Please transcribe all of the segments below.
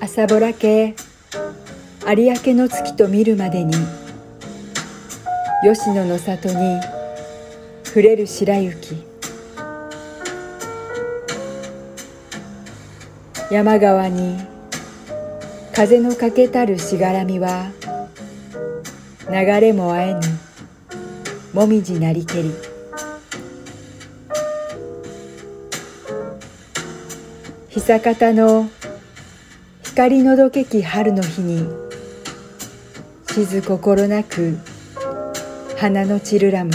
朝ぼらけ有明の月と見るまでに吉野の里に触れる白雪。山川に風のかけたるしがらみは流れもあえぬもみじなりけり。久方の光のどけき春の日に静心なく花の散るらむ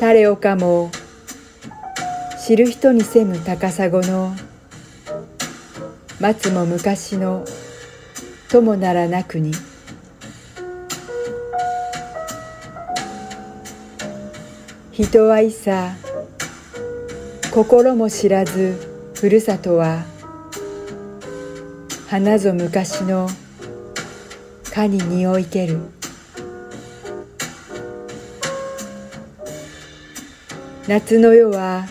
誰をかも知る人にせむ高砂の松も昔のともならなくに。人はいさ心も知らずふるさとは花ぞ昔のかに匂いける。夏の夜は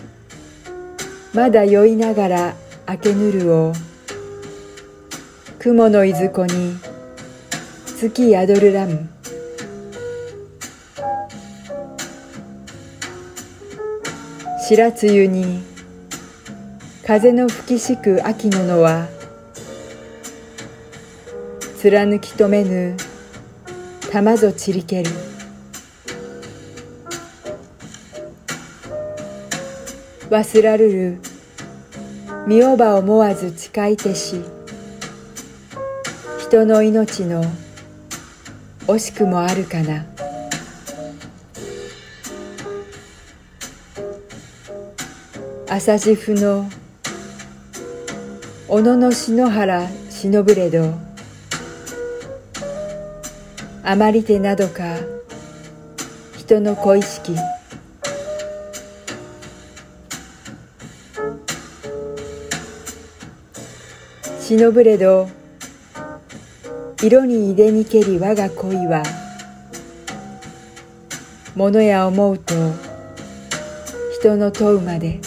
まだ酔いながら明けぬるを雲のいずこに月宿るらむ。白露に風の吹きしく秋の野は貫き止めぬ玉ぞ散りける。忘らるる見おば思わず誓いてし人の命の惜しくもあるかな。朝地府の小野の篠原忍れど。あまりてなどか人の小意識忍れど。色にいでにけり我が恋は物や思うと人の問うまで。